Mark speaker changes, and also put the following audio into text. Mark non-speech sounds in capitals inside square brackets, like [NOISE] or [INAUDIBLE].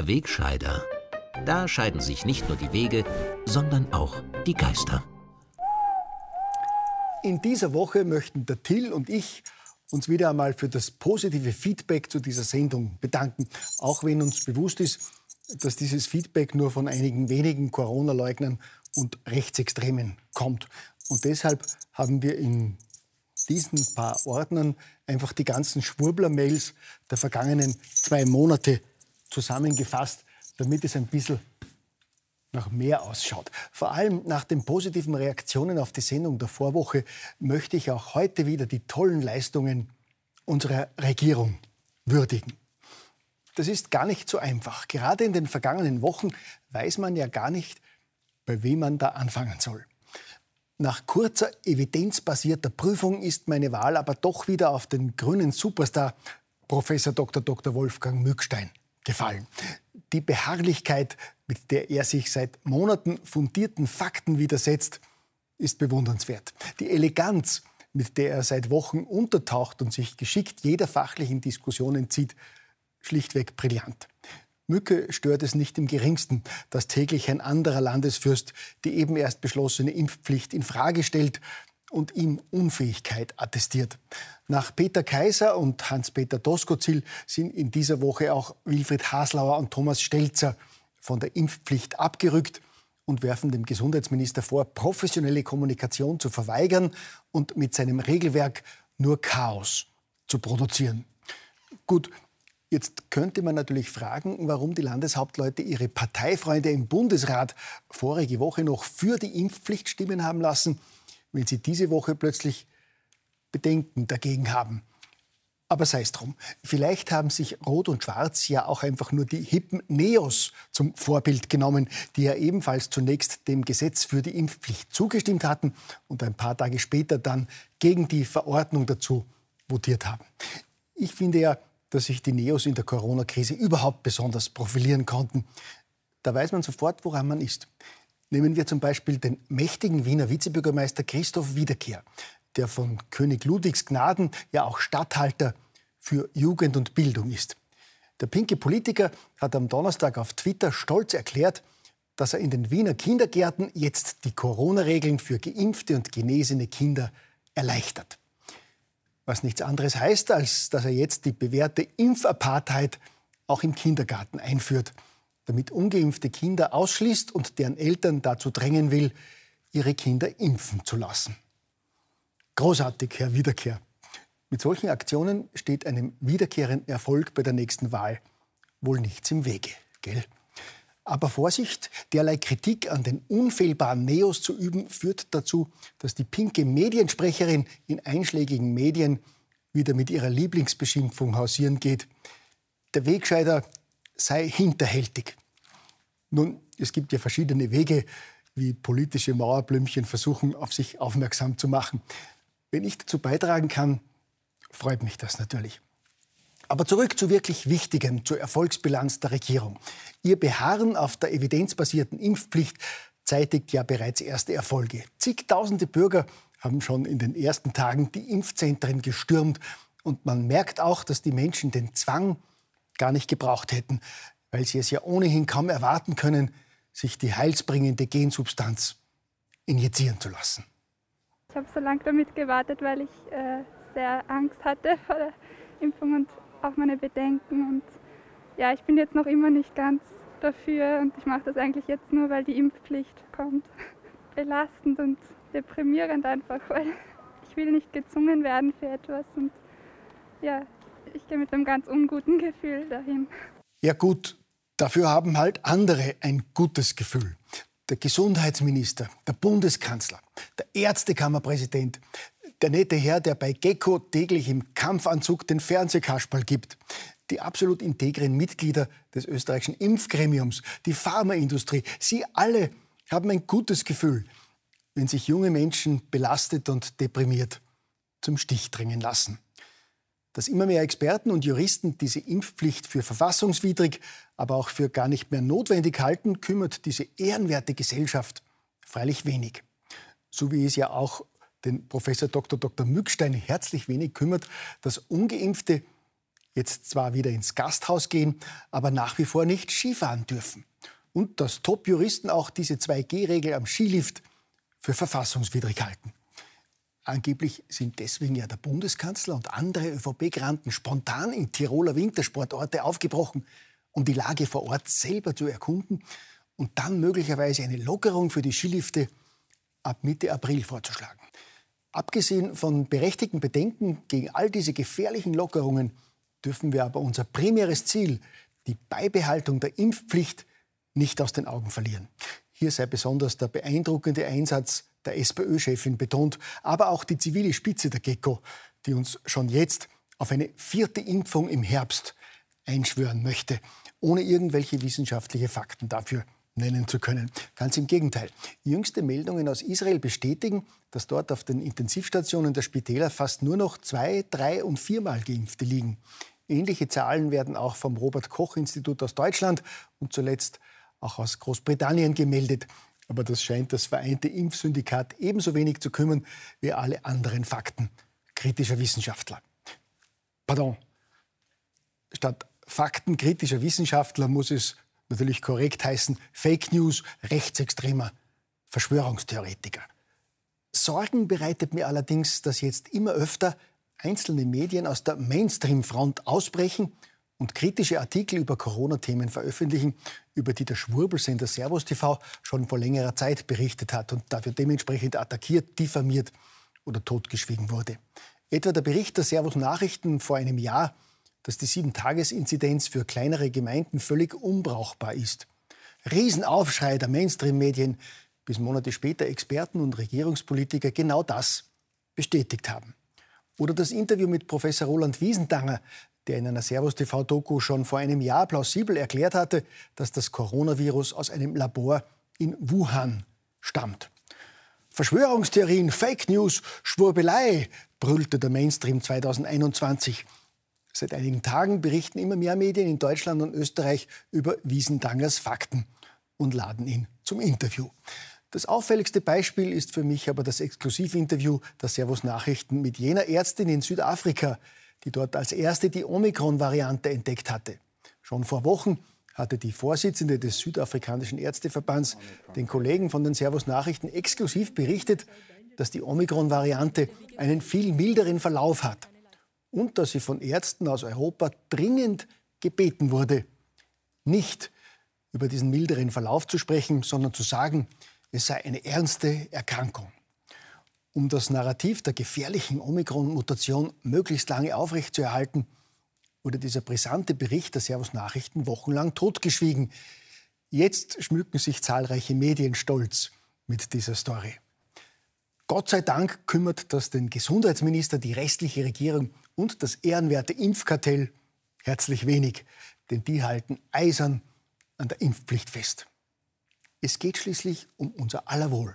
Speaker 1: Der Wegscheider. Da scheiden sich nicht nur die Wege, sondern auch die Geister.
Speaker 2: In dieser Woche möchten der Till und ich uns wieder einmal für das positive Feedback zu dieser Sendung bedanken. Auch wenn uns bewusst ist, dass dieses Feedback nur von einigen wenigen Corona-Leugnern und Rechtsextremen kommt. Und deshalb haben wir in diesen paar Ordnern einfach die ganzen Schwurbler-Mails der vergangenen zwei Monate zusammengefasst, damit es ein bisschen nach mehr ausschaut. Vor allem nach den positiven Reaktionen auf die Sendung der Vorwoche möchte ich auch heute wieder die tollen Leistungen unserer Regierung würdigen. Das ist gar nicht so einfach. Gerade in den vergangenen Wochen weiß man ja gar nicht, bei wem man da anfangen soll. Nach kurzer evidenzbasierter Prüfung ist meine Wahl aber doch wieder auf den grünen Superstar Professor Dr. Dr. Wolfgang Mückstein gefallen. Die Beharrlichkeit, mit der er sich seit Monaten fundierten Fakten widersetzt, ist bewundernswert. Die Eleganz, mit der er seit Wochen untertaucht und sich geschickt jeder fachlichen Diskussion entzieht, schlichtweg brillant. Mücke stört es nicht im geringsten, dass täglich ein anderer Landesfürst die eben erst beschlossene Impfpflicht in Frage stellt und ihm Unfähigkeit attestiert. Nach Peter Kaiser und Hans-Peter Doskozil sind in dieser Woche auch Wilfried Haslauer und Thomas Stelzer von der Impfpflicht abgerückt und werfen dem Gesundheitsminister vor, professionelle Kommunikation zu verweigern und mit seinem Regelwerk nur Chaos zu produzieren. Gut, Jetzt könnte man natürlich fragen, warum die Landeshauptleute ihre Parteifreunde im Bundesrat vorige Woche noch für die Impfpflicht stimmen haben lassen, wenn sie diese Woche plötzlich Bedenken dagegen haben. Aber sei es drum. Vielleicht haben sich Rot und Schwarz ja auch einfach nur die hippen Neos zum Vorbild genommen, die ja ebenfalls zunächst dem Gesetz für die Impfpflicht zugestimmt hatten und ein paar Tage später dann gegen die Verordnung dazu votiert haben. Ich finde ja, dass sich die Neos in der Corona-Krise überhaupt besonders profilieren konnten. Da weiß man sofort, woran man ist. Nehmen wir zum Beispiel den mächtigen Wiener Vizebürgermeister Christoph Wiederkehr, der von König Ludwigs Gnaden ja auch Statthalter für Jugend und Bildung ist. Der pinke Politiker hat am Donnerstag auf Twitter stolz erklärt, dass er in den Wiener Kindergärten jetzt die Corona-Regeln für geimpfte und genesene Kinder erleichtert was nichts anderes heißt, als dass er jetzt die bewährte Impfapartheid auch im Kindergarten einführt, damit ungeimpfte Kinder ausschließt und deren Eltern dazu drängen will, ihre Kinder impfen zu lassen. Großartig, Herr Wiederkehr. Mit solchen Aktionen steht einem wiederkehrenden Erfolg bei der nächsten Wahl wohl nichts im Wege, gell? Aber Vorsicht, derlei Kritik an den unfehlbaren Neos zu üben, führt dazu, dass die pinke Mediensprecherin in einschlägigen Medien wieder mit ihrer Lieblingsbeschimpfung hausieren geht. Der Wegscheider sei hinterhältig. Nun, es gibt ja verschiedene Wege, wie politische Mauerblümchen versuchen, auf sich aufmerksam zu machen. Wenn ich dazu beitragen kann, freut mich das natürlich. Aber zurück zu wirklich Wichtigem, zur Erfolgsbilanz der Regierung. Ihr Beharren auf der evidenzbasierten Impfpflicht zeitigt ja bereits erste Erfolge. Zigtausende Bürger haben schon in den ersten Tagen die Impfzentren gestürmt. Und man merkt auch, dass die Menschen den Zwang gar nicht gebraucht hätten, weil sie es ja ohnehin kaum erwarten können, sich die heilsbringende Gensubstanz injizieren zu lassen.
Speaker 3: Ich habe so lange damit gewartet, weil ich äh, sehr Angst hatte vor der Impfung und auch meine Bedenken. Und ja, ich bin jetzt noch immer nicht ganz dafür und ich mache das eigentlich jetzt nur, weil die Impfpflicht kommt. [LAUGHS] Belastend und deprimierend einfach, weil [LAUGHS] ich will nicht gezwungen werden für etwas und ja, ich gehe mit einem ganz unguten Gefühl dahin.
Speaker 2: Ja gut, dafür haben halt andere ein gutes Gefühl. Der Gesundheitsminister, der Bundeskanzler, der Ärztekammerpräsident, der nette Herr, der bei Gecko täglich im Kampfanzug den Fernsehkasperl gibt. Die absolut integren Mitglieder des österreichischen Impfgremiums, die Pharmaindustrie, sie alle haben ein gutes Gefühl, wenn sich junge Menschen belastet und deprimiert zum Stich drängen lassen. Dass immer mehr Experten und Juristen diese Impfpflicht für verfassungswidrig, aber auch für gar nicht mehr notwendig halten, kümmert diese ehrenwerte Gesellschaft freilich wenig. So wie es ja auch den Professor Dr. Dr. Mückstein herzlich wenig kümmert, dass ungeimpfte jetzt zwar wieder ins Gasthaus gehen, aber nach wie vor nicht Skifahren dürfen. Und dass Top-Juristen auch diese 2G-Regel am Skilift für verfassungswidrig halten. Angeblich sind deswegen ja der Bundeskanzler und andere ÖVP-Granten spontan in Tiroler Wintersportorte aufgebrochen, um die Lage vor Ort selber zu erkunden und dann möglicherweise eine Lockerung für die Skilifte ab Mitte April vorzuschlagen. Abgesehen von berechtigten Bedenken gegen all diese gefährlichen Lockerungen dürfen wir aber unser primäres Ziel, die Beibehaltung der Impfpflicht, nicht aus den Augen verlieren. Hier sei besonders der beeindruckende Einsatz der SPÖ-Chefin betont, aber auch die zivile Spitze der GECO, die uns schon jetzt auf eine vierte Impfung im Herbst einschwören möchte, ohne irgendwelche wissenschaftliche Fakten dafür nennen zu können. Ganz im Gegenteil. Jüngste Meldungen aus Israel bestätigen, dass dort auf den Intensivstationen der Spitäler fast nur noch zwei, drei und viermal Geimpfte liegen. Ähnliche Zahlen werden auch vom Robert Koch Institut aus Deutschland und zuletzt auch aus Großbritannien gemeldet. Aber das scheint das vereinte Impfsyndikat ebenso wenig zu kümmern wie alle anderen Fakten kritischer Wissenschaftler. Pardon. Statt Fakten kritischer Wissenschaftler muss es natürlich korrekt heißen Fake News rechtsextremer Verschwörungstheoretiker. Sorgen bereitet mir allerdings, dass jetzt immer öfter einzelne Medien aus der Mainstream-Front ausbrechen und kritische Artikel über Corona-Themen veröffentlichen, über die der Schwurbelsender Servus TV schon vor längerer Zeit berichtet hat und dafür dementsprechend attackiert, diffamiert oder totgeschwiegen wurde. Etwa der Bericht der Servus Nachrichten vor einem Jahr, dass die Sieben-Tages-Inzidenz für kleinere Gemeinden völlig unbrauchbar ist. Riesenaufschrei der Mainstream-Medien, bis Monate später Experten und Regierungspolitiker genau das bestätigt haben. Oder das Interview mit Professor Roland Wiesendanger, der in einer Servus-TV-Doku schon vor einem Jahr plausibel erklärt hatte, dass das Coronavirus aus einem Labor in Wuhan stammt. Verschwörungstheorien, Fake News, Schwurbelei, brüllte der Mainstream 2021. Seit einigen Tagen berichten immer mehr Medien in Deutschland und Österreich über Wiesendangers Fakten und laden ihn zum Interview. Das auffälligste Beispiel ist für mich aber das Exklusivinterview der Servus Nachrichten mit jener Ärztin in Südafrika, die dort als erste die Omikron-Variante entdeckt hatte. Schon vor Wochen hatte die Vorsitzende des südafrikanischen Ärzteverbands den Kollegen von den Servus Nachrichten exklusiv berichtet, dass die Omikron-Variante einen viel milderen Verlauf hat und dass sie von Ärzten aus Europa dringend gebeten wurde, nicht über diesen milderen Verlauf zu sprechen, sondern zu sagen, es sei eine ernste Erkrankung um das Narrativ der gefährlichen Omikron-Mutation möglichst lange aufrechtzuerhalten, wurde dieser brisante Bericht der Servus Nachrichten wochenlang totgeschwiegen. Jetzt schmücken sich zahlreiche Medien stolz mit dieser Story. Gott sei Dank kümmert das den Gesundheitsminister, die restliche Regierung und das ehrenwerte Impfkartell herzlich wenig, denn die halten eisern an der Impfpflicht fest. Es geht schließlich um unser aller Wohl.